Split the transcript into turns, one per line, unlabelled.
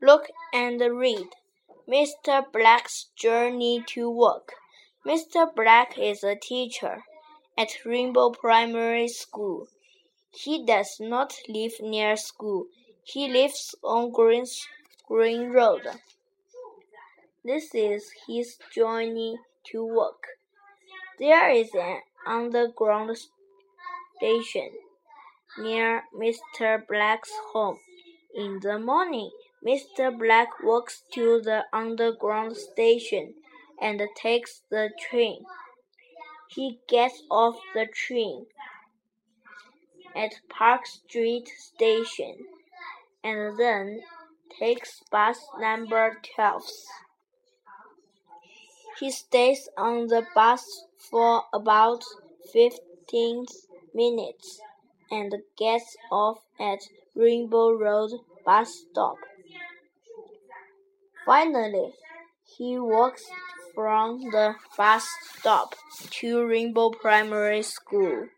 Look and read. Mr. Black's Journey to Work. Mr. Black is a teacher at Rainbow Primary School. He does not live near school. He lives on Green, Green Road. This is his journey to work. There is an underground station near Mr. Black's home. In the morning, Mr. Black walks to the underground station and takes the train. He gets off the train at Park Street Station and then takes bus number 12. He stays on the bus for about 15 minutes and gets off at Rainbow Road bus stop. Finally, he walks from the bus stop to Rainbow Primary School.